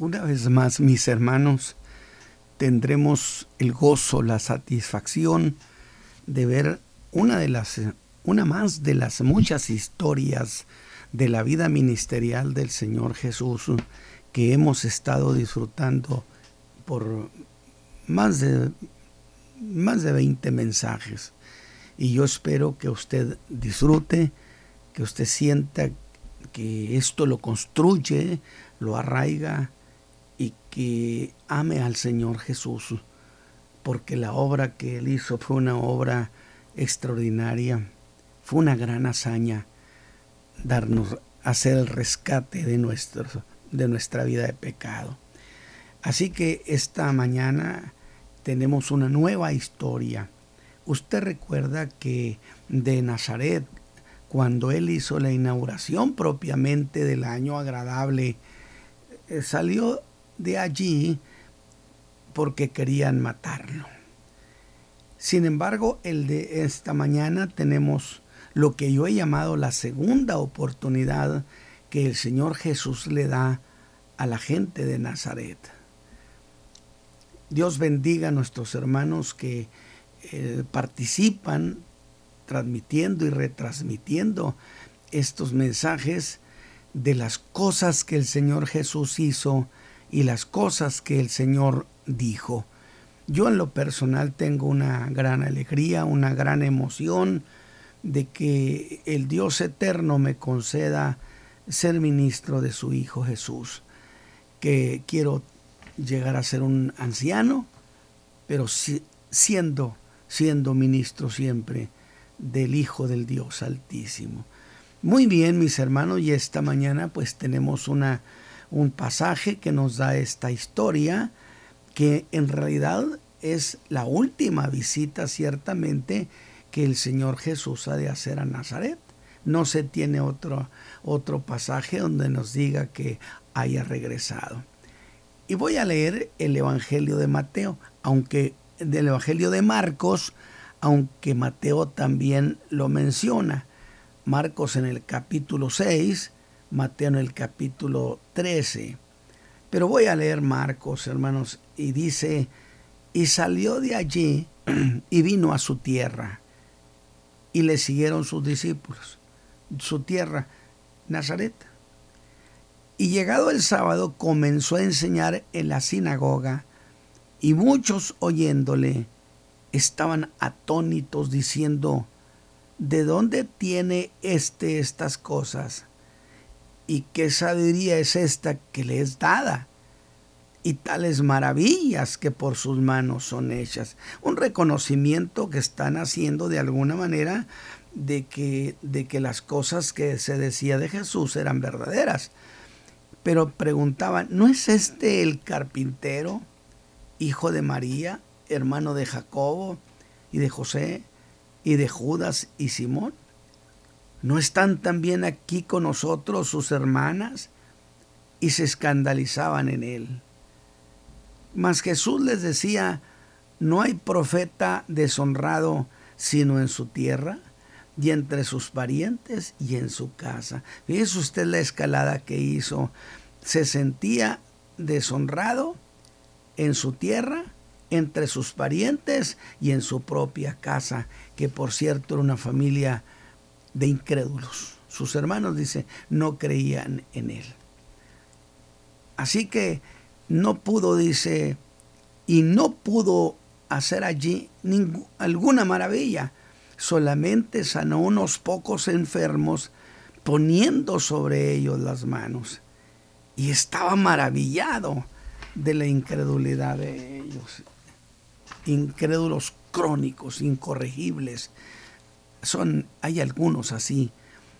Una vez más, mis hermanos, tendremos el gozo, la satisfacción de ver una de las una más de las muchas historias de la vida ministerial del Señor Jesús que hemos estado disfrutando por más de más de 20 mensajes. Y yo espero que usted disfrute, que usted sienta que esto lo construye, lo arraiga que ame al Señor Jesús, porque la obra que Él hizo fue una obra extraordinaria, fue una gran hazaña darnos, hacer el rescate de, nuestro, de nuestra vida de pecado. Así que esta mañana tenemos una nueva historia. Usted recuerda que de Nazaret, cuando él hizo la inauguración propiamente del año agradable, eh, salió de allí porque querían matarlo. Sin embargo, el de esta mañana tenemos lo que yo he llamado la segunda oportunidad que el Señor Jesús le da a la gente de Nazaret. Dios bendiga a nuestros hermanos que eh, participan transmitiendo y retransmitiendo estos mensajes de las cosas que el Señor Jesús hizo y las cosas que el Señor dijo. Yo en lo personal tengo una gran alegría, una gran emoción de que el Dios eterno me conceda ser ministro de su Hijo Jesús, que quiero llegar a ser un anciano, pero siendo, siendo ministro siempre del Hijo del Dios Altísimo. Muy bien, mis hermanos, y esta mañana pues tenemos una un pasaje que nos da esta historia, que en realidad es la última visita ciertamente que el Señor Jesús ha de hacer a Nazaret. No se tiene otro, otro pasaje donde nos diga que haya regresado. Y voy a leer el Evangelio de Mateo, aunque del Evangelio de Marcos, aunque Mateo también lo menciona. Marcos en el capítulo 6, Mateo en el capítulo 13. Pero voy a leer Marcos, hermanos, y dice, y salió de allí y vino a su tierra, y le siguieron sus discípulos, su tierra, Nazaret. Y llegado el sábado comenzó a enseñar en la sinagoga, y muchos oyéndole estaban atónitos diciendo, ¿de dónde tiene éste estas cosas? ¿Y qué sabiduría es esta que le es dada? Y tales maravillas que por sus manos son hechas. Un reconocimiento que están haciendo de alguna manera de que, de que las cosas que se decía de Jesús eran verdaderas. Pero preguntaban, ¿no es este el carpintero, hijo de María, hermano de Jacobo y de José y de Judas y Simón? ¿No están también aquí con nosotros sus hermanas? Y se escandalizaban en él. Mas Jesús les decía, no hay profeta deshonrado sino en su tierra y entre sus parientes y en su casa. Fíjese usted la escalada que hizo. Se sentía deshonrado en su tierra, entre sus parientes y en su propia casa, que por cierto era una familia de incrédulos. Sus hermanos, dice, no creían en él. Así que no pudo, dice, y no pudo hacer allí alguna maravilla. Solamente sanó unos pocos enfermos poniendo sobre ellos las manos. Y estaba maravillado de la incredulidad de ellos. Incrédulos crónicos, incorregibles, son, hay algunos así.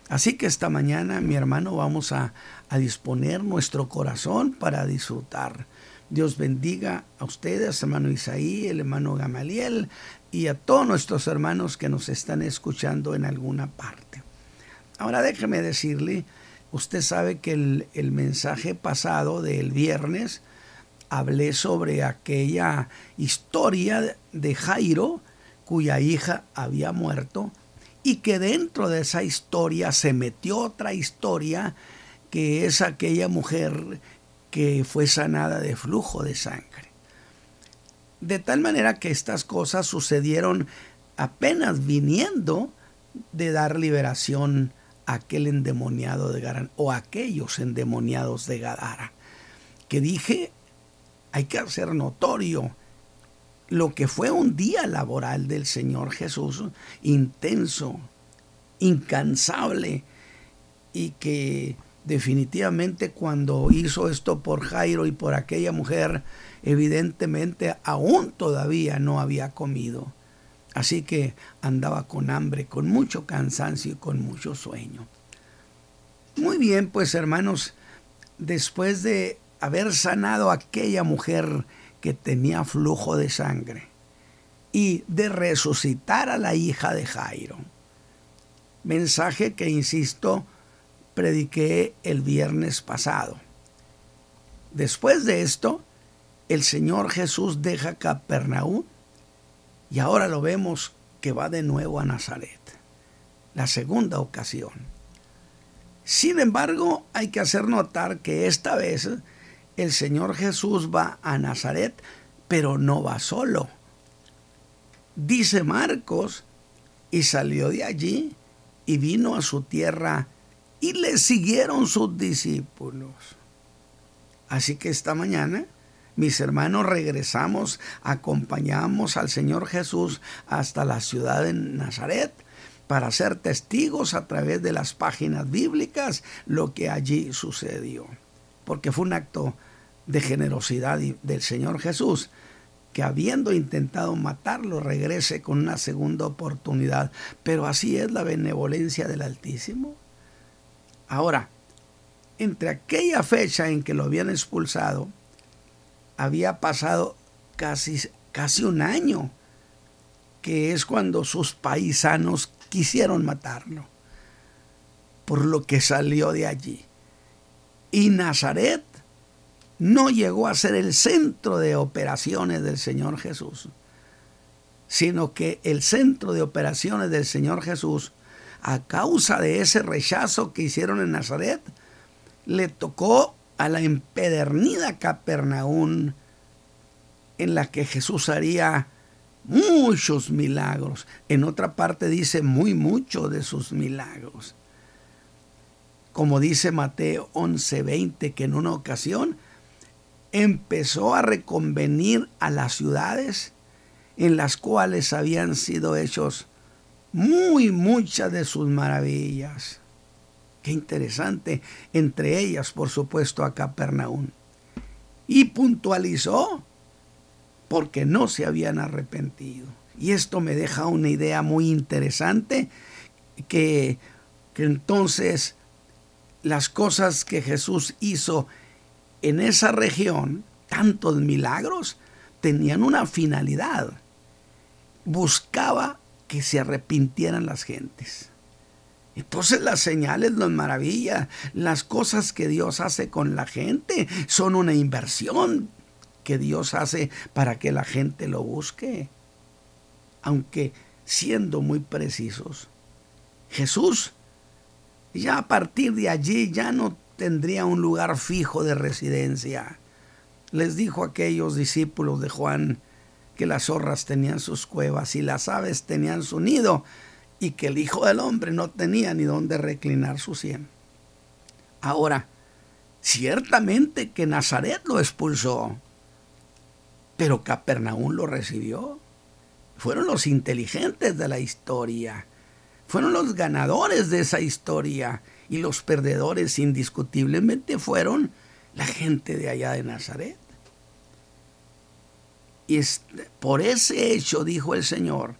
Así que esta mañana, mi hermano, vamos a, a disponer nuestro corazón para disfrutar. Dios bendiga a ustedes, hermano Isaí, el hermano Gamaliel y a todos nuestros hermanos que nos están escuchando en alguna parte. Ahora déjeme decirle, usted sabe que el, el mensaje pasado del viernes hablé sobre aquella historia de Jairo, cuya hija había muerto y que dentro de esa historia se metió otra historia que es aquella mujer que fue sanada de flujo de sangre. De tal manera que estas cosas sucedieron apenas viniendo de dar liberación a aquel endemoniado de Gadara o aquellos endemoniados de Gadara. Que dije, hay que hacer notorio lo que fue un día laboral del Señor Jesús, intenso, incansable, y que definitivamente cuando hizo esto por Jairo y por aquella mujer, evidentemente aún todavía no había comido. Así que andaba con hambre, con mucho cansancio y con mucho sueño. Muy bien, pues hermanos, después de haber sanado a aquella mujer que tenía flujo de sangre y de resucitar a la hija de Jairo. Mensaje que, insisto, prediqué el viernes pasado. Después de esto, el Señor Jesús deja Capernaum y ahora lo vemos que va de nuevo a Nazaret, la segunda ocasión. Sin embargo, hay que hacer notar que esta vez el Señor Jesús va a Nazaret, pero no va solo. Dice Marcos, y salió de allí y vino a su tierra y le siguieron sus discípulos. Así que esta mañana, mis hermanos, regresamos, acompañamos al Señor Jesús hasta la ciudad de Nazaret para ser testigos a través de las páginas bíblicas lo que allí sucedió. Porque fue un acto de generosidad del Señor Jesús, que habiendo intentado matarlo, regrese con una segunda oportunidad. Pero así es la benevolencia del Altísimo. Ahora, entre aquella fecha en que lo habían expulsado, había pasado casi, casi un año, que es cuando sus paisanos quisieron matarlo, por lo que salió de allí. Y Nazaret no llegó a ser el centro de operaciones del Señor Jesús, sino que el centro de operaciones del Señor Jesús, a causa de ese rechazo que hicieron en Nazaret, le tocó a la empedernida Capernaum, en la que Jesús haría muchos milagros. En otra parte dice muy mucho de sus milagros. Como dice Mateo 11:20, que en una ocasión empezó a reconvenir a las ciudades en las cuales habían sido hechos muy muchas de sus maravillas. Qué interesante, entre ellas, por supuesto, a Capernaum. Y puntualizó porque no se habían arrepentido. Y esto me deja una idea muy interesante, que, que entonces las cosas que Jesús hizo en esa región, tantos milagros tenían una finalidad. Buscaba que se arrepintieran las gentes. Entonces las señales, las maravillas, las cosas que Dios hace con la gente son una inversión que Dios hace para que la gente lo busque. Aunque siendo muy precisos, Jesús ya a partir de allí ya no tendría un lugar fijo de residencia. Les dijo a aquellos discípulos de Juan que las zorras tenían sus cuevas y las aves tenían su nido y que el Hijo del Hombre no tenía ni dónde reclinar su sien. Ahora, ciertamente que Nazaret lo expulsó, pero Capernaum lo recibió. Fueron los inteligentes de la historia, fueron los ganadores de esa historia y los perdedores indiscutiblemente fueron la gente de allá de Nazaret. Y por ese hecho dijo el Señor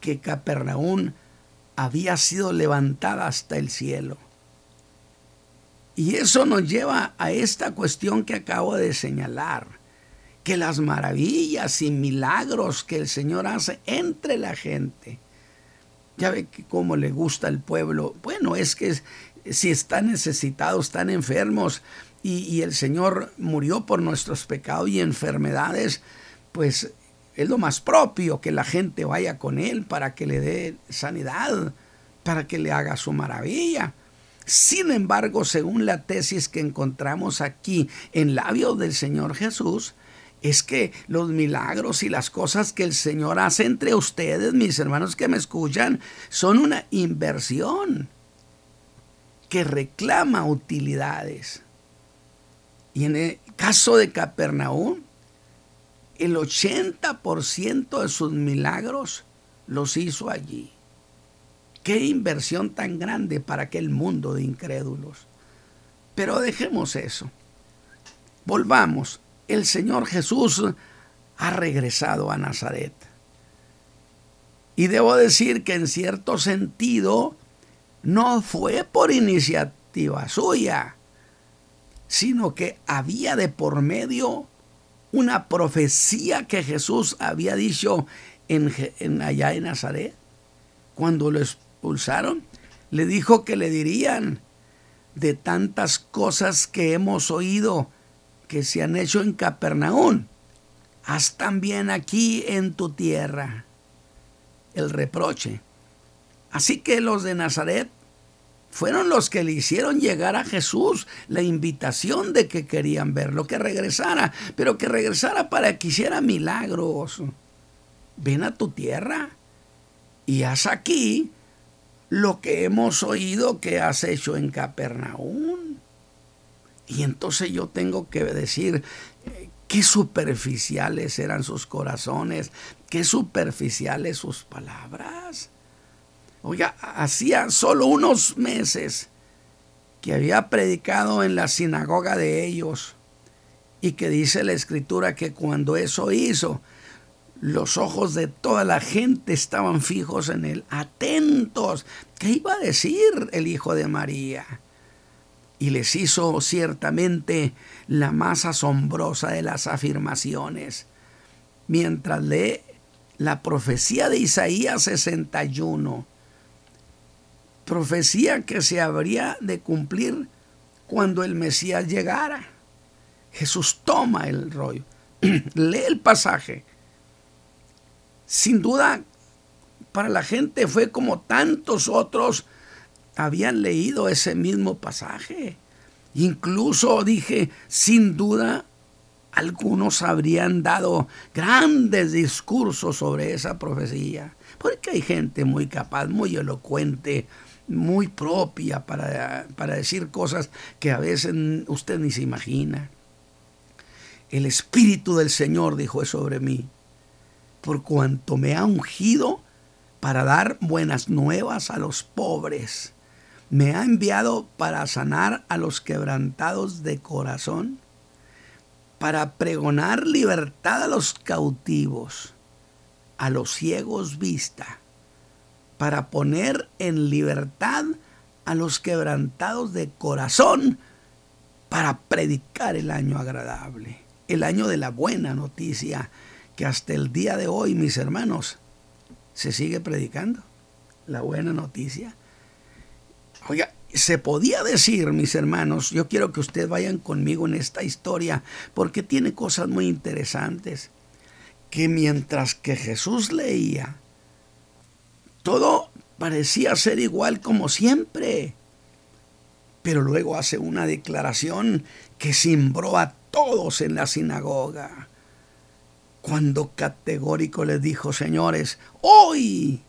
que Capernaum había sido levantada hasta el cielo. Y eso nos lleva a esta cuestión que acabo de señalar, que las maravillas y milagros que el Señor hace entre la gente, ya ve que cómo le gusta al pueblo, bueno, es que si están necesitados, están enfermos y, el Señor murió por nuestros pecados y enfermedades, pues es lo más propio que la gente vaya con Él para que le dé sanidad, para que le haga su maravilla. Sin embargo, según la tesis que encontramos aquí en labios del Señor Jesús, es que los milagros y las cosas que el Señor hace entre ustedes, mis hermanos que me escuchan, son una inversión que reclama utilidades. Y en el caso de Capernaum, el 80% de sus milagros los hizo allí. Qué inversión tan grande para aquel mundo de incrédulos. Pero dejemos eso. Volvamos. El Señor Jesús ha regresado a Nazaret. Y debo decir que en cierto sentido no fue por iniciativa suya, sino que había de por medio una profecía que Jesús había dicho en, allá en Nazaret. Cuando lo expulsaron, le dijo que le dirían de tantas cosas que hemos oído que se han hecho en Capernaum. Haz también aquí en tu tierra el reproche. Así que los de Nazaret fueron los que le hicieron llegar a Jesús la invitación de que querían verlo, que regresara, pero que regresara para que hiciera milagros. Ven a tu tierra y haz aquí lo que hemos oído que has hecho en Capernaum. Y entonces yo tengo que decir, eh, qué superficiales eran sus corazones, qué superficiales sus palabras. Oiga, hacía solo unos meses que había predicado en la sinagoga de ellos y que dice la escritura que cuando eso hizo, los ojos de toda la gente estaban fijos en él, atentos. ¿Qué iba a decir el hijo de María? Y les hizo ciertamente la más asombrosa de las afirmaciones. Mientras lee la profecía de Isaías 61, profecía que se habría de cumplir cuando el Mesías llegara. Jesús toma el rollo, lee el pasaje. Sin duda, para la gente fue como tantos otros habían leído ese mismo pasaje. Incluso dije, sin duda, algunos habrían dado grandes discursos sobre esa profecía, porque hay gente muy capaz, muy elocuente, muy propia para, para decir cosas que a veces usted ni se imagina. El Espíritu del Señor dijo sobre mí, por cuanto me ha ungido para dar buenas nuevas a los pobres. Me ha enviado para sanar a los quebrantados de corazón, para pregonar libertad a los cautivos, a los ciegos vista para poner en libertad a los quebrantados de corazón, para predicar el año agradable, el año de la buena noticia, que hasta el día de hoy, mis hermanos, se sigue predicando la buena noticia. Oiga, se podía decir, mis hermanos, yo quiero que ustedes vayan conmigo en esta historia, porque tiene cosas muy interesantes, que mientras que Jesús leía, todo parecía ser igual como siempre. Pero luego hace una declaración que cimbró a todos en la sinagoga. Cuando categórico les dijo, señores, hoy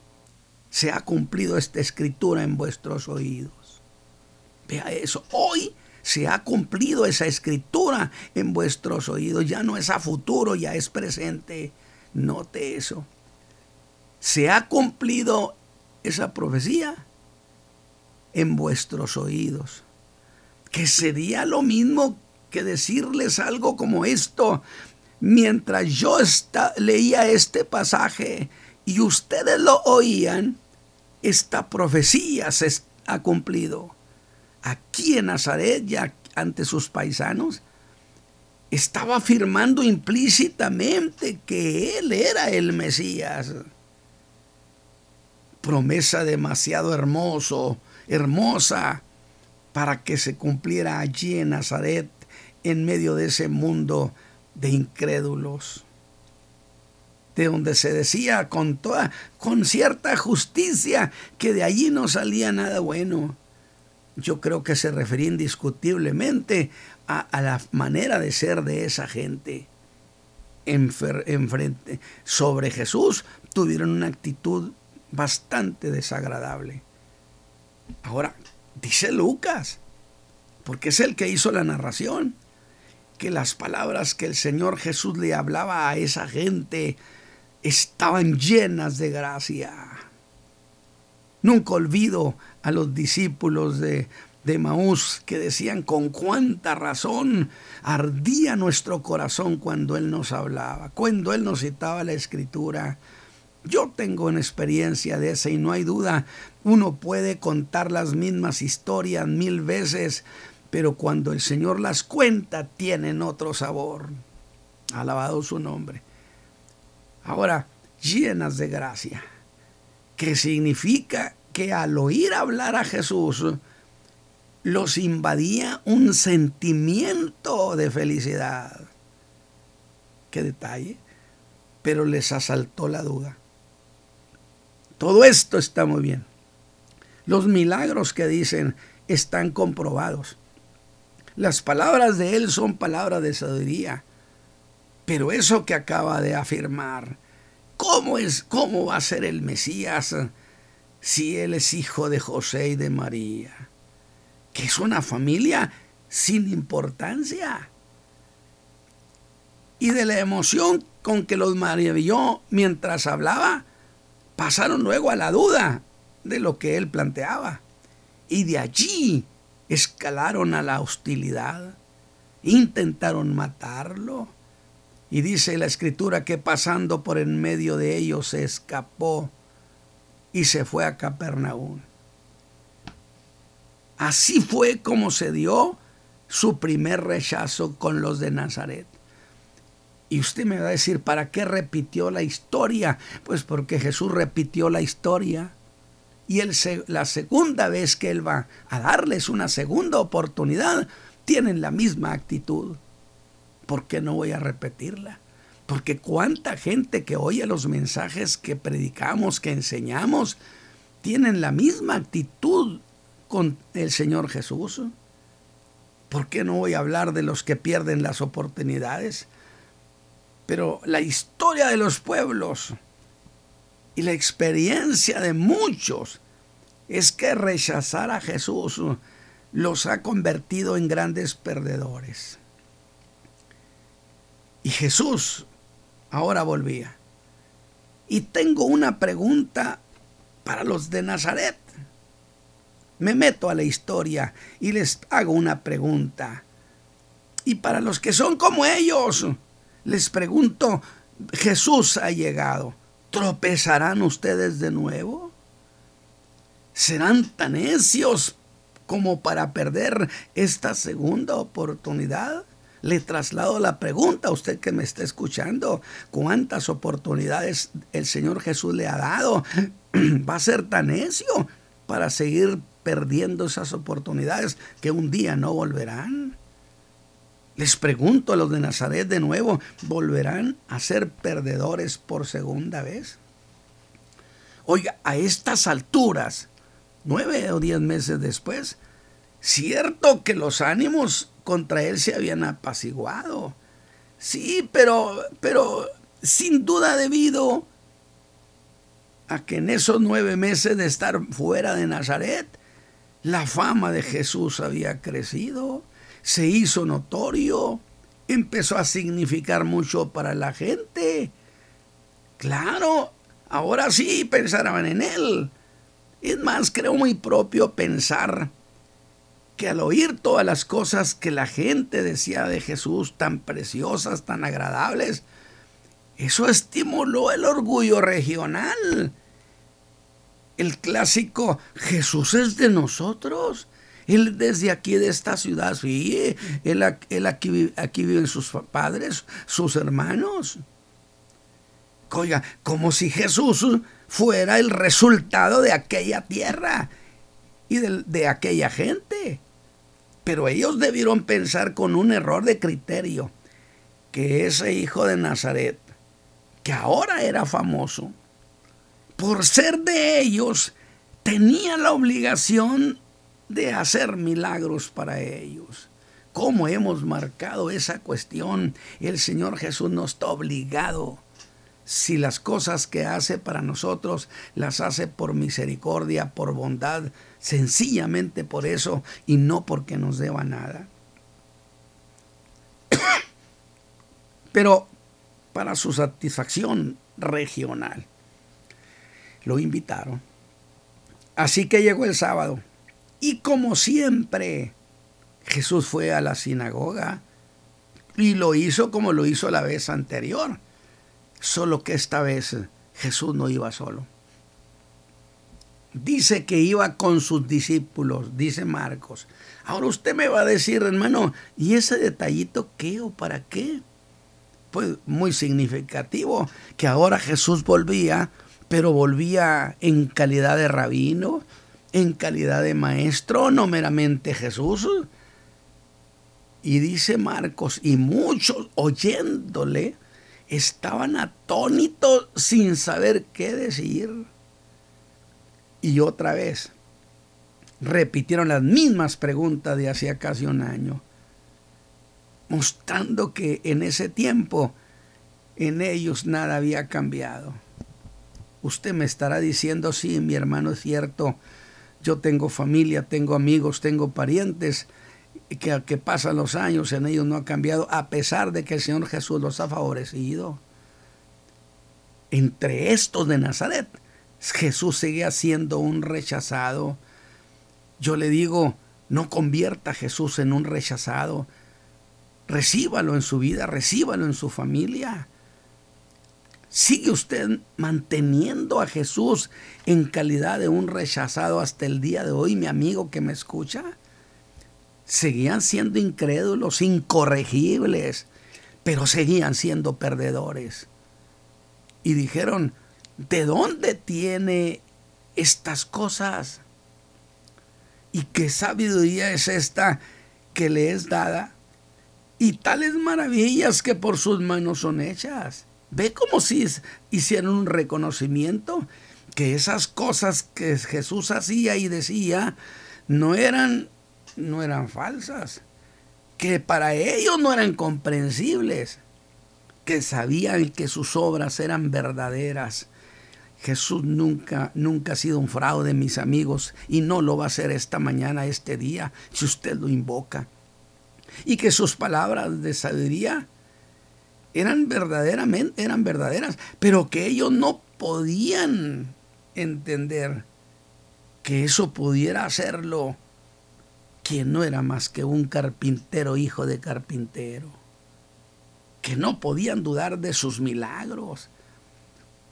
se ha cumplido esta escritura en vuestros oídos. Vea eso, hoy se ha cumplido esa escritura en vuestros oídos. Ya no es a futuro, ya es presente. Note eso se ha cumplido esa profecía en vuestros oídos. Que sería lo mismo que decirles algo como esto. Mientras yo leía este pasaje y ustedes lo oían, esta profecía se ha cumplido. Aquí en Nazaret, ya ante sus paisanos, estaba afirmando implícitamente que él era el Mesías promesa demasiado hermoso, hermosa, para que se cumpliera allí en Nazaret, en medio de ese mundo de incrédulos, de donde se decía con toda, con cierta justicia, que de allí no salía nada bueno. yo creo que se refería indiscutiblemente a, la manera de ser de esa gente. enfrente, sobre Jesús tuvieron una actitud bastante desagradable. Ahora, dice Lucas, porque es el que hizo la narración, que las palabras que el Señor Jesús le hablaba a esa gente estaban llenas de gracia. Nunca olvido a los discípulos de, de Maús que decían con cuánta razón ardía nuestro corazón cuando Él nos hablaba, cuando Él nos citaba la escritura. Yo tengo una experiencia de esa y no hay duda, uno puede contar las mismas historias mil veces, pero cuando el Señor las cuenta tienen otro sabor. Alabado su nombre. Ahora, llenas de gracia, que significa que al oír hablar a Jesús, los invadía un sentimiento de felicidad. Qué detalle. Pero les asaltó la duda. Todo esto está muy bien. Los milagros que dicen están comprobados. Las palabras de Él son palabras de sabiduría. Pero eso que acaba de afirmar, ¿cómo es, cómo va a ser el Mesías si Él es hijo de José y de María? Que es una familia sin importancia. Y de la emoción con que los maravilló mientras hablaba, pasaron luego a la duda de lo que él planteaba. Y de allí escalaron a la hostilidad, intentaron matarlo. Y dice la escritura que pasando por en medio de ellos se escapó y se fue a Capernaum. Así fue como se dio su primer rechazo con los de Nazaret. Y usted me va a decir, ¿para qué repitió la historia? Pues porque Jesús repitió la historia. Y él la segunda vez que Él va a darles una segunda oportunidad, tienen la misma actitud. ¿Por qué no voy a repetirla? Porque cuánta gente que oye los mensajes que predicamos, que enseñamos, tienen la misma actitud con el Señor Jesús. ¿Por qué no voy a hablar de los que pierden las oportunidades? Pero la historia de los pueblos y la experiencia de muchos es que rechazar a Jesús los ha convertido en grandes perdedores. Y Jesús ahora volvía. Y tengo una pregunta para los de Nazaret. Me meto a la historia y les hago una pregunta. Y para los que son como ellos, les pregunto, Jesús ha llegado. ¿Tropezarán ustedes de nuevo? ¿Serán tan necios como para perder esta segunda oportunidad? le traslado la pregunta a usted que me está escuchando. ¿Cuántas oportunidades el Señor Jesús le ha dado? ¿Va a ser tan necio para seguir perdiendo esas oportunidades que un día no volverán? Les pregunto a los de Nazaret de nuevo, ¿volverán a ser perdedores por segunda vez? Oiga, a estas alturas, nueve o diez meses después, cierto que los ánimos contra él se habían apaciguado. Sí, pero, pero sin duda debido a que en esos nueve meses de estar fuera de Nazaret, la fama de Jesús había crecido, se hizo notorio, empezó a significar mucho para la gente. Claro, ahora sí pensaban en él. Es más, creo muy propio pensar que al oír todas las cosas que la gente decía de Jesús, tan preciosas, tan agradables, eso estimuló el orgullo regional. El clásico Jesús es de nosotros. Él desde aquí de esta ciudad, sí, él, aquí, aquí viven sus padres, sus hermanos. Oiga, como si Jesús fuera el resultado de aquella tierra y de, de aquella gente. Pero ellos debieron pensar con un error de criterio que ese hijo de Nazaret, que ahora era famoso, por ser de ellos, tenía la obligación de hacer milagros para ellos. ¿Cómo hemos marcado esa cuestión? El Señor Jesús nos está obligado. Si las cosas que hace para nosotros las hace por misericordia, por bondad, sencillamente por eso y no porque nos deba nada. Pero para su satisfacción regional, lo invitaron. Así que llegó el sábado y como siempre, Jesús fue a la sinagoga y lo hizo como lo hizo la vez anterior. Solo que esta vez Jesús no iba solo. Dice que iba con sus discípulos, dice Marcos. Ahora usted me va a decir, hermano, ¿y ese detallito qué o para qué? Pues muy significativo que ahora Jesús volvía, pero volvía en calidad de rabino, en calidad de maestro, no meramente Jesús. Y dice Marcos, y muchos oyéndole estaban atónitos sin saber qué decir. Y otra vez repitieron las mismas preguntas de hacía casi un año, mostrando que en ese tiempo en ellos nada había cambiado. Usted me estará diciendo, sí, mi hermano es cierto, yo tengo familia, tengo amigos, tengo parientes, que, que pasan los años en ellos no ha cambiado, a pesar de que el Señor Jesús los ha favorecido. Entre estos de Nazaret, Jesús sigue siendo un rechazado. Yo le digo, no convierta a Jesús en un rechazado. Recíbalo en su vida, recíbalo en su familia. ¿Sigue usted manteniendo a Jesús en calidad de un rechazado hasta el día de hoy, mi amigo que me escucha? Seguían siendo incrédulos, incorregibles, pero seguían siendo perdedores. Y dijeron, ¿de dónde tiene estas cosas? ¿Y qué sabiduría es esta que le es dada? Y tales maravillas que por sus manos son hechas. Ve como si hicieran un reconocimiento que esas cosas que Jesús hacía y decía no eran, no eran falsas, que para ellos no eran comprensibles, que sabían que sus obras eran verdaderas. Jesús nunca, nunca ha sido un fraude, mis amigos, y no lo va a ser esta mañana, este día, si usted lo invoca. Y que sus palabras de sabiduría eran verdaderamente, eran verdaderas, pero que ellos no podían entender que eso pudiera hacerlo quien no era más que un carpintero, hijo de carpintero, que no podían dudar de sus milagros,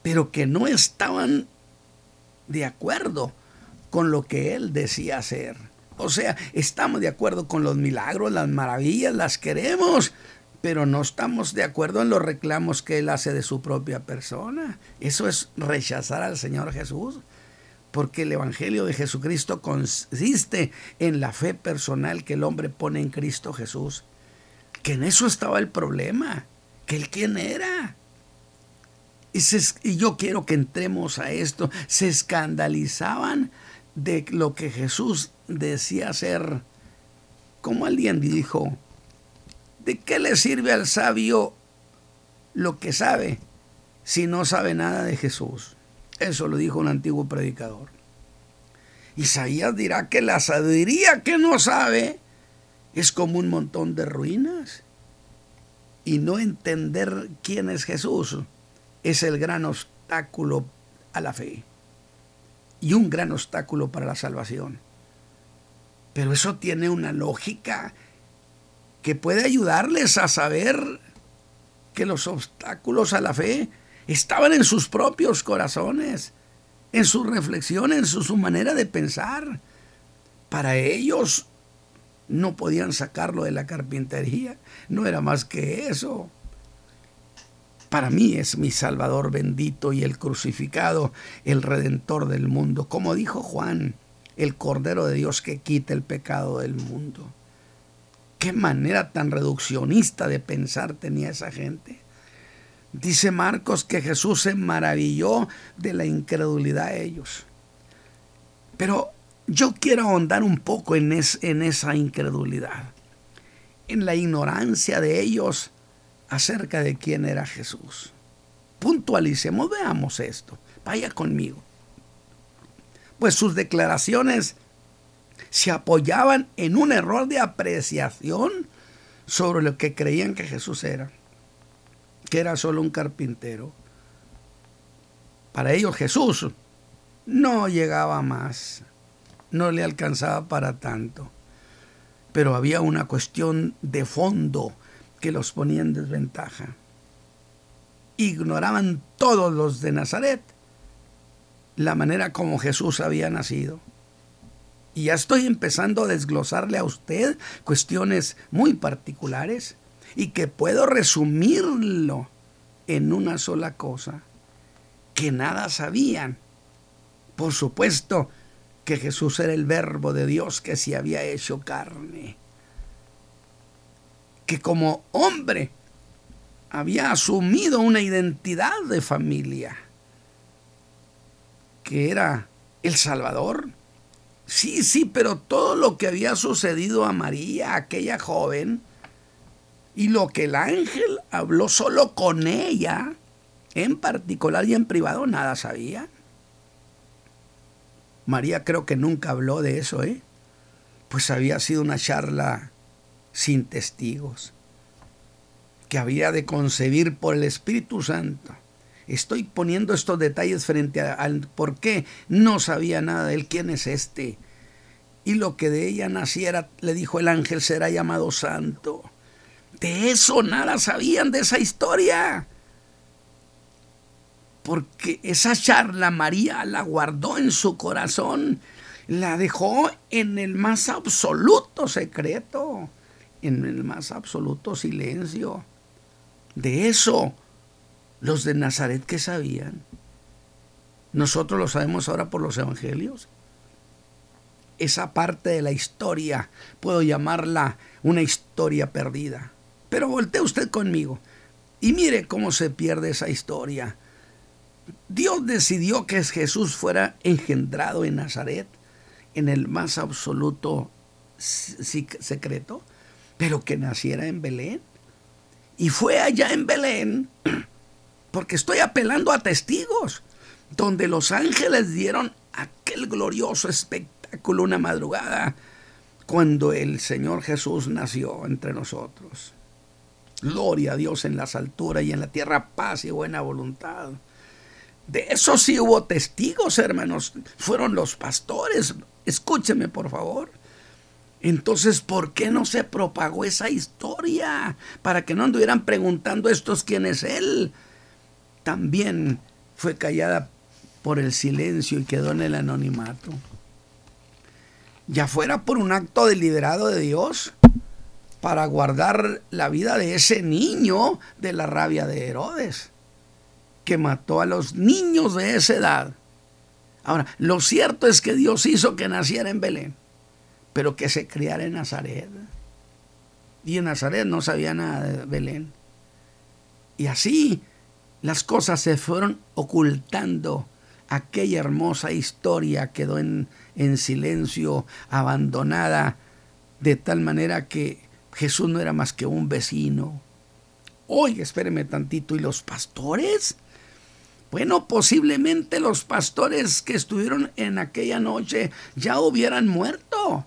pero que no estaban de acuerdo con lo que él decía hacer. O sea, estamos de acuerdo con los milagros, las maravillas, las queremos, pero no estamos de acuerdo en los reclamos que él hace de su propia persona. Eso es rechazar al Señor Jesús, porque el Evangelio de Jesucristo consiste en la fe personal que el hombre pone en Cristo Jesús. Que en eso estaba el problema, que él quién era. Y, y yo quiero que entremos a esto. Se escandalizaban de lo que Jesús decía ser. Como alguien dijo, ¿De qué le sirve al sabio lo que sabe si no sabe nada de Jesús? Eso lo dijo un antiguo predicador. Isaías dirá que la sabiduría que no sabe es como un montón de ruinas. Y no entender quién es Jesús es el gran obstáculo a la fe y un gran obstáculo para la salvación. Pero eso tiene una lógica que puede ayudarles a saber que los obstáculos a la fe estaban en sus propios corazones, en su reflexión, en su, manera de pensar. Para ellos no podían sacarlo de la carpintería, no era más que eso. Para mí es mi Salvador bendito y el crucificado, el redentor del mundo, como dijo Juan, el Cordero de Dios que quita el pecado del mundo. Qué manera tan reduccionista de pensar tenía esa gente. Dice Marcos que Jesús se maravilló de la incredulidad de ellos. Pero yo quiero ahondar un poco en, esa incredulidad, en la ignorancia de ellos acerca de quién era Jesús. Puntualicemos, veamos esto. Vaya conmigo. Pues sus declaraciones se apoyaban en un error de apreciación sobre lo que creían que Jesús era, que era solo un carpintero. Para ellos Jesús no llegaba más, no le alcanzaba para tanto. Pero había una cuestión de fondo que los ponía en desventaja. Ignoraban todos los de Nazaret la manera como Jesús había nacido. Y ya estoy empezando a desglosarle a usted cuestiones muy particulares y que puedo resumirlo en una sola cosa, que nada sabían. Por supuesto que Jesús era el verbo de Dios que se había hecho carne, que como hombre había asumido una identidad de familia, que era el Salvador Sí, sí, pero todo lo que había sucedido a María, aquella joven, y lo que el ángel habló solo con ella, en particular y en privado, nada sabía. María creo que nunca habló de eso, ¿eh? Pues había sido una charla sin testigos, que había de concebir por el Espíritu Santo. Estoy poniendo estos detalles frente al por qué no sabía nada de él, quién es este. Y lo que de ella naciera, le dijo el ángel, será llamado santo. De eso nada sabían de esa historia. Porque esa charla María la guardó en su corazón, la dejó en el más absoluto secreto, en el más absoluto silencio. De eso los de Nazaret que sabían. Nosotros lo sabemos ahora por los evangelios. Esa parte de la historia puedo llamarla una historia perdida. Pero voltee usted conmigo y mire cómo se pierde esa historia. Dios decidió que Jesús fuera engendrado en Nazaret, en el más absoluto secreto, pero que naciera en Belén. Y fue allá en Belén porque estoy apelando a testigos, donde los ángeles dieron aquel glorioso espectáculo una madrugada cuando el Señor Jesús nació entre nosotros. Gloria a Dios en las alturas y en la tierra paz y buena voluntad. De eso sí hubo testigos, hermanos. Fueron los pastores. Escúcheme, por favor. Entonces, ¿por qué no se propagó esa historia? Para que no anduvieran preguntando estos quién es Él también fue callada por el silencio y quedó en el anonimato. Ya fuera por un acto deliberado de Dios para guardar la vida de ese niño de la rabia de Herodes, que mató a los niños de esa edad. Ahora, lo cierto es que Dios hizo que naciera en Belén, pero que se criara en Nazaret. Y en Nazaret no sabía nada de Belén. Y así las cosas se fueron ocultando. Aquella hermosa historia quedó en, en silencio, abandonada, de tal manera que Jesús no era más que un vecino. Oye, espéreme tantito, ¿y los pastores? Bueno, posiblemente los pastores que estuvieron en aquella noche ya hubieran muerto.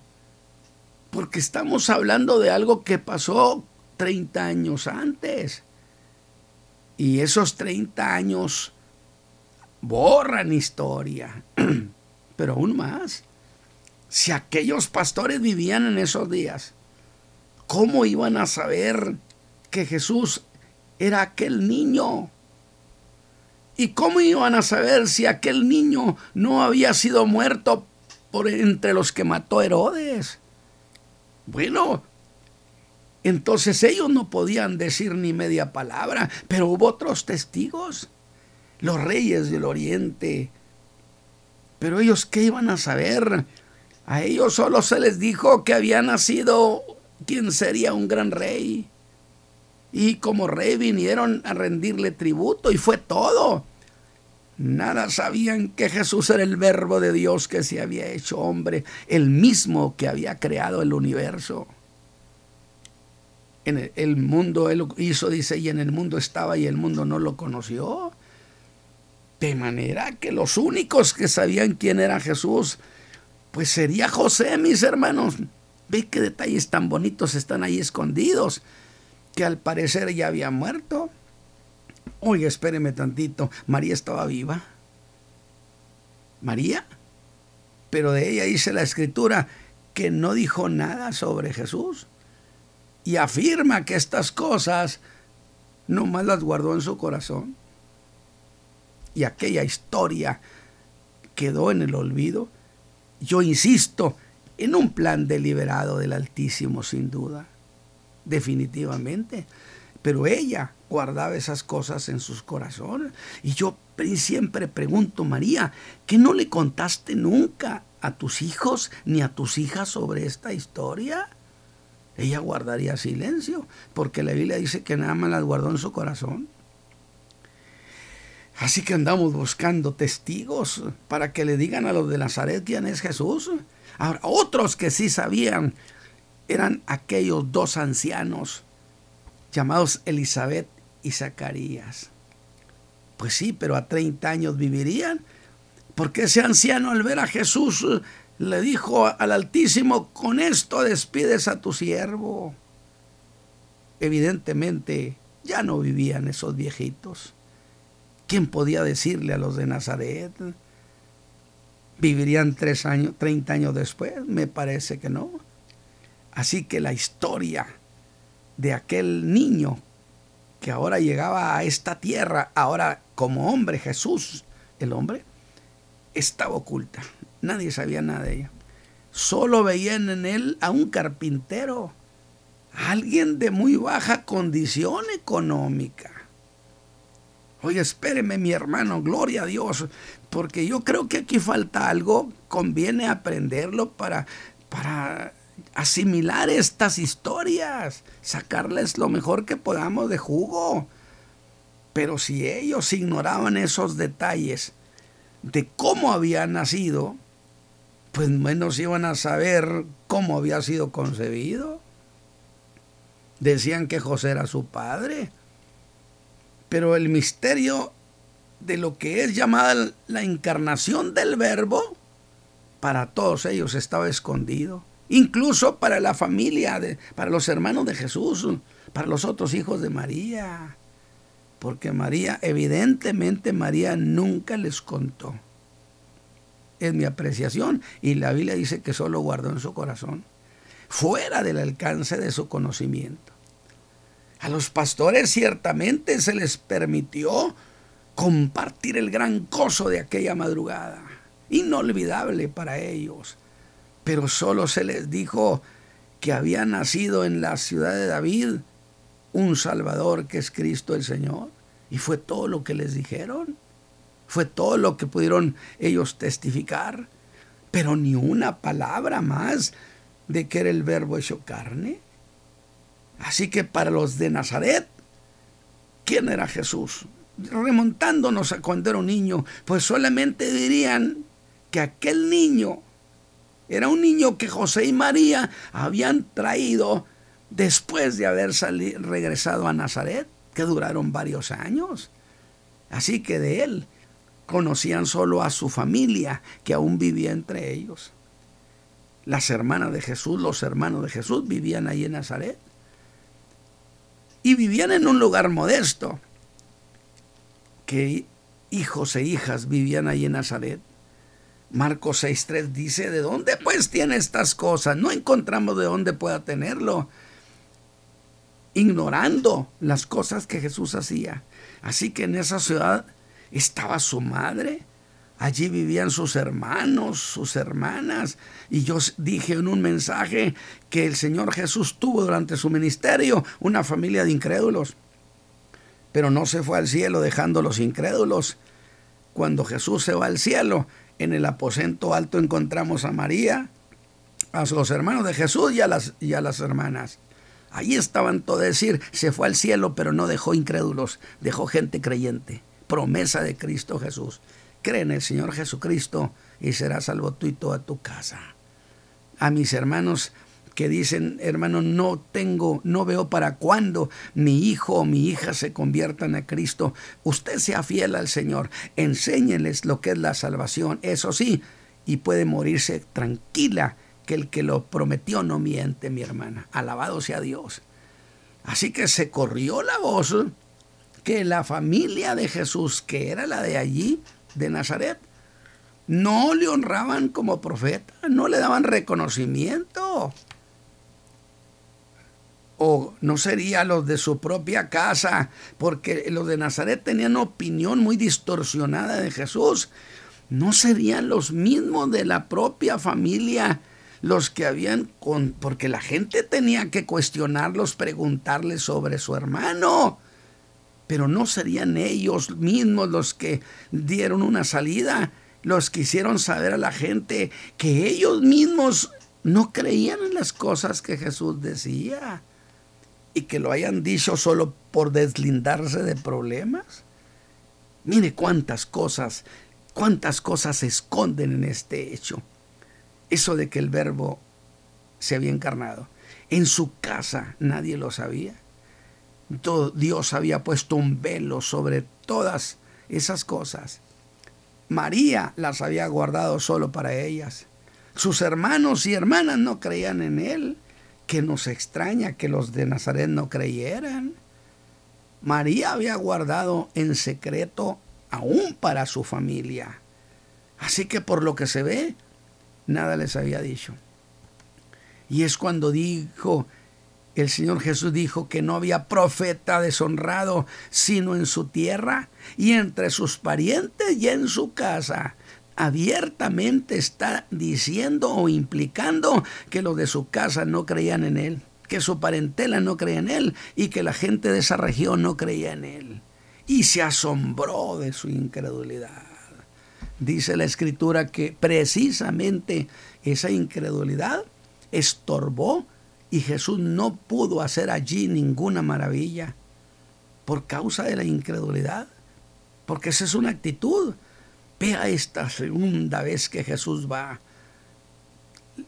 Porque estamos hablando de algo que pasó 30 años antes. Y esos 30 años borran historia. Pero aún más, si aquellos pastores vivían en esos días, ¿cómo iban a saber que Jesús era aquel niño? ¿Y cómo iban a saber si aquel niño no había sido muerto por entre los que mató Herodes? Bueno, entonces ellos no podían decir ni media palabra, pero hubo otros testigos, los reyes del oriente. Pero ellos qué iban a saber? A ellos solo se les dijo que había nacido quien sería un gran rey. Y como rey vinieron a rendirle tributo y fue todo. Nada sabían que Jesús era el verbo de Dios que se había hecho hombre, el mismo que había creado el universo. En el, mundo él hizo, dice, y en el mundo estaba y el mundo no lo conoció. De manera que los únicos que sabían quién era Jesús, pues sería José, mis hermanos. Ve qué detalles tan bonitos están ahí escondidos, que al parecer ya había muerto. Oye, espéreme tantito, María estaba viva. María, pero de ella dice la escritura que no dijo nada sobre Jesús y afirma que estas cosas nomás las guardó en su corazón. Y aquella historia quedó en el olvido. Yo insisto, en un plan deliberado del Altísimo, sin duda, definitivamente. Pero ella guardaba esas cosas en sus corazones. Y yo siempre pregunto, María, ¿que no le contaste nunca a tus hijos ni a tus hijas sobre esta historia? Ella guardaría silencio, porque la Biblia dice que nada más las guardó en su corazón. Así que andamos buscando testigos para que le digan a los de Nazaret quién es Jesús. Ahora, otros que sí sabían eran aquellos dos ancianos llamados Elizabeth y Zacarías. Pues sí, pero a 30 años vivirían, porque ese anciano al ver a Jesús le dijo al Altísimo, con esto despides a tu siervo. Evidentemente ya no vivían esos viejitos. ¿Quién podía decirle a los de Nazaret? ¿Vivirían tres años, 30 años después? Me parece que no. Así que la historia de aquel niño que ahora llegaba a esta tierra, ahora como hombre, Jesús, el hombre, estaba oculta. Nadie sabía nada de ella. Solo veían en él a un carpintero, alguien de muy baja condición económica. Oye, espéreme mi hermano, gloria a Dios, porque yo creo que aquí falta algo, conviene aprenderlo para, para asimilar estas historias, sacarles lo mejor que podamos de jugo. Pero si ellos ignoraban esos detalles de cómo había nacido, pues menos iban a saber cómo había sido concebido. Decían que José era su padre. Pero el misterio de lo que es llamada la encarnación del verbo, para todos ellos estaba escondido. Incluso para la familia, de, para los hermanos de Jesús, para los otros hijos de María. Porque María, evidentemente María nunca les contó es mi apreciación, y la Biblia dice que solo guardó en su corazón, fuera del alcance de su conocimiento. A los pastores ciertamente se les permitió compartir el gran gozo de aquella madrugada, inolvidable para ellos, pero solo se les dijo que había nacido en la ciudad de David un Salvador que es Cristo el Señor, y fue todo lo que les dijeron. Fue todo lo que pudieron ellos testificar, pero ni una palabra más de que era el verbo hecho carne. Así que para los de Nazaret, ¿quién era Jesús? Remontándonos a cuando era un niño, pues solamente dirían que aquel niño era un niño que José y María habían traído después de haber regresado a Nazaret, que duraron varios años. Así que de él conocían solo a su familia que aún vivía entre ellos. Las hermanas de Jesús, los hermanos de Jesús vivían ahí en Nazaret. Y vivían en un lugar modesto. Que hijos e hijas vivían ahí en Nazaret. Marcos 6.3 dice, ¿de dónde pues tiene estas cosas? No encontramos de dónde pueda tenerlo. Ignorando las cosas que Jesús hacía. Así que en esa ciudad estaba su madre. Allí vivían sus hermanos, sus hermanas. Y yo dije en un mensaje que el Señor Jesús tuvo durante su ministerio una familia de incrédulos. Pero no se fue al cielo dejando los incrédulos. Cuando Jesús se va al cielo, en el aposento alto encontramos a María, a los hermanos de Jesús y a las, y a las hermanas. Allí estaban todo decir, se fue al cielo, pero no dejó incrédulos, dejó gente creyente promesa de Cristo Jesús. Cree en el Señor Jesucristo y serás salvo tú y toda tu casa. A mis hermanos que dicen, hermano, no tengo, no veo para cuándo mi hijo o mi hija se conviertan a Cristo. Usted sea fiel al Señor, enséñeles lo que es la salvación, eso sí, y puede morirse tranquila, que el que lo prometió no miente, mi hermana. Alabado sea Dios. Así que se corrió la voz que la familia de Jesús, que era la de allí, de Nazaret, no le honraban como profeta, no le daban reconocimiento. O no sería los de su propia casa, porque los de Nazaret tenían opinión muy distorsionada de Jesús. No serían los mismos de la propia familia los que habían con porque la gente tenía que cuestionarlos, preguntarles sobre su hermano. Pero no serían ellos mismos los que dieron una salida, los que hicieron saber a la gente que ellos mismos no creían en las cosas que Jesús decía y que lo hayan dicho solo por deslindarse de problemas. Mire cuántas cosas, cuántas cosas se esconden en este hecho eso de que el verbo se había encarnado. En su casa nadie lo sabía. Dios había puesto un velo sobre todas esas cosas. María las había guardado solo para ellas. Sus hermanos y hermanas no creían en él. Que nos extraña que los de Nazaret no creyeran. María había guardado en secreto aún para su familia. Así que por lo que se ve, nada les había dicho. Y es cuando dijo, el Señor Jesús dijo que no había profeta deshonrado sino en su tierra y entre sus parientes y en su casa. Abiertamente está diciendo o implicando que los de su casa no creían en él, que su parentela no creía en él y que la gente de esa región no creía en él. Y se asombró de su incredulidad. Dice la escritura que precisamente esa incredulidad estorbó y Jesús no pudo hacer allí ninguna maravilla por causa de la incredulidad. Porque esa es una actitud. Vea esta segunda vez que Jesús va.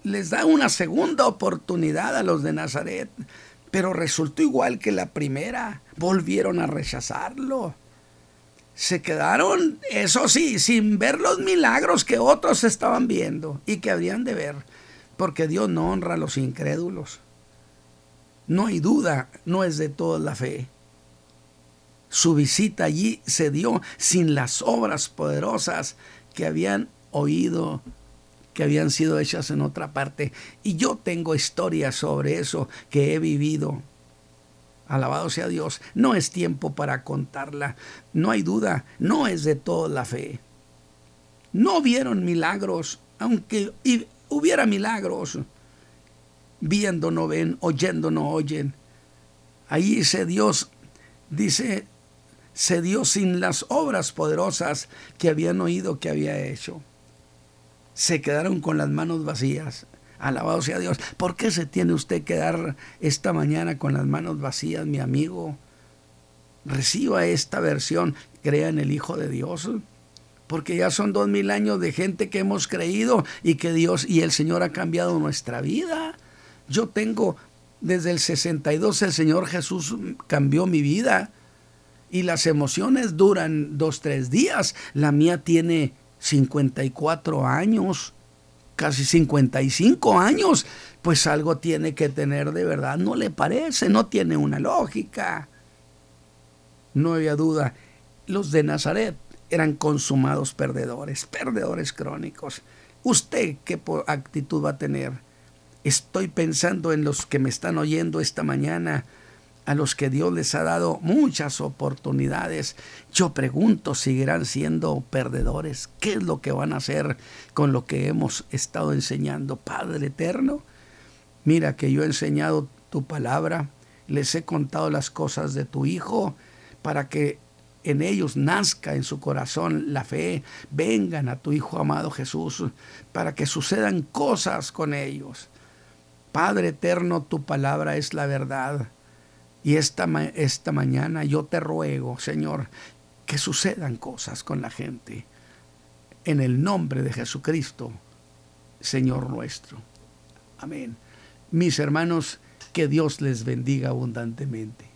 Les da una segunda oportunidad a los de Nazaret, pero resultó igual que la primera. Volvieron a rechazarlo se quedaron, eso sí, sin ver los milagros que otros estaban viendo y que habrían de ver, porque Dios no honra a los incrédulos. No hay duda, no es de toda la fe. Su visita allí se dio sin las obras poderosas que habían oído, que habían sido hechas en otra parte. Y yo tengo historias sobre eso que he vivido Alabado sea Dios. No es tiempo para contarla. No hay duda. No es de toda la fe. No vieron milagros, aunque hubiera milagros. Viendo no ven, oyendo no oyen. Ahí se Dios, dice, se dio sin las obras poderosas que habían oído que había hecho. Se quedaron con las manos vacías. Alabado sea Dios. ¿Por qué se tiene usted que dar esta mañana con las manos vacías, mi amigo? Reciba esta versión, crea en el Hijo de Dios. Porque ya son dos mil años de gente que hemos creído y que Dios y el Señor ha cambiado nuestra vida. Yo tengo, desde el 62 el Señor Jesús cambió mi vida. Y las emociones duran dos, tres días. La mía tiene 54 años casi 55 años, pues algo tiene que tener de verdad. No le parece, no tiene una lógica. No había duda. Los de Nazaret eran consumados perdedores, perdedores crónicos. ¿Usted qué actitud va a tener? Estoy pensando en los que me están oyendo esta mañana a los que Dios les ha dado muchas oportunidades, yo pregunto, ¿seguirán siendo perdedores? ¿Qué es lo que van a hacer con lo que hemos estado enseñando? Padre eterno, mira que yo he enseñado tu palabra, les he contado las cosas de tu Hijo para que en ellos nazca en su corazón la fe, vengan a tu Hijo amado Jesús, para que sucedan cosas con ellos. Padre eterno, tu palabra es la verdad. Y esta, esta mañana yo te ruego, Señor, que sucedan cosas con la gente. En el nombre de Jesucristo, Señor nuestro. Amén. Mis hermanos, que Dios les bendiga abundantemente.